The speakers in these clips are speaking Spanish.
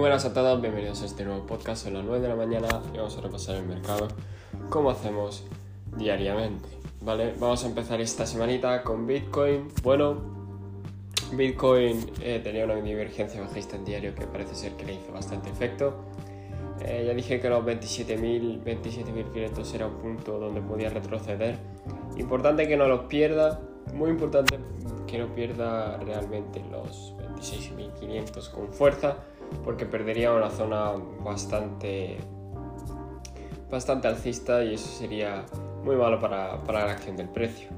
buenas a todos, bienvenidos a este nuevo podcast. Son las 9 de la mañana y vamos a repasar el mercado como hacemos diariamente. ¿Vale? Vamos a empezar esta semanita con Bitcoin. Bueno, Bitcoin eh, tenía una divergencia bajista en diario que parece ser que le hizo bastante efecto. Eh, ya dije que los 27.000, 27.500 era un punto donde podía retroceder. Importante que no los pierda, muy importante que no pierda realmente los 26.500 con fuerza porque perdería una zona bastante bastante alcista y eso sería muy malo para, la acción del precio.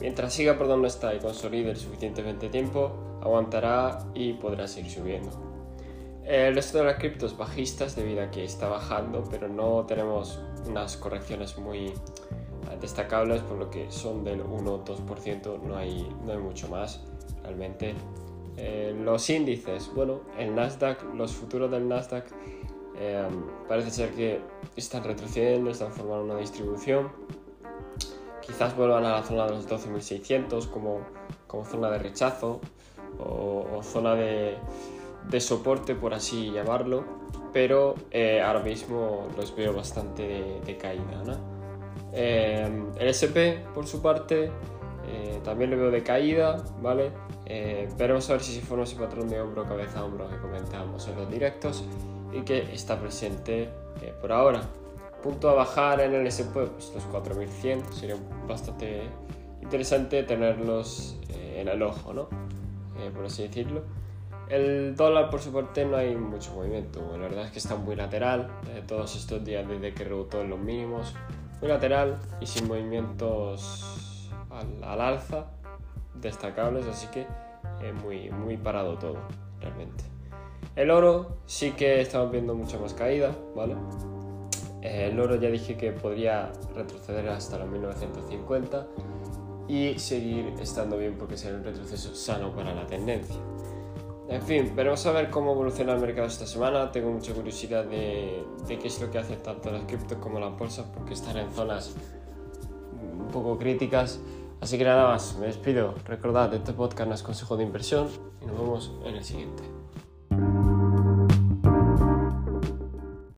Mientras siga por donde está y consolide el suficientemente tiempo, aguantará y podrá seguir subiendo. El resto de las criptos bajistas debido a que está bajando, pero no tenemos unas correcciones muy destacables, por lo que son del 1-2%, no hay, no hay mucho más realmente. Eh, los índices, bueno, el Nasdaq, los futuros del Nasdaq eh, parece ser que están retrocediendo, están formando una distribución. Quizás vuelvan a la zona de los 12.600 como, como zona de rechazo o, zona de, de, soporte, por así llamarlo, pero eh, ahora mismo los veo bastante de, caída. el SP, por su parte, también lo veo de caída, ¿vale? Eh, veremos a ver si se forma ese patrón de hombro, cabeza, hombro que comentábamos en los directos y que está presente eh, por ahora. Punto a bajar en el SP, pues los 4100, sería bastante interesante tenerlos eh, en el ojo, ¿no? por así decirlo. El dólar, por su parte, no hay mucho movimiento. La verdad es que está muy lateral todos estos días desde que rebotó en los mínimos. Muy lateral y sin movimientos al alza destacables, así que es muy, muy parado todo, realmente. El oro sí que estamos viendo mucha más caída, ¿vale? Eh, el oro ya dije que podría retroceder hasta los 1950 y seguir estando bien porque será un retroceso sano para la tendencia. En fin, veremos a ver cómo evoluciona el mercado esta semana. Tengo mucha curiosidad de, de qué es lo que hacen tanto las criptos como las bolsas porque están en zonas un poco críticas Así que nada más, me despido. Recordad, este podcast no es consejo de inversión y nos vemos en el siguiente.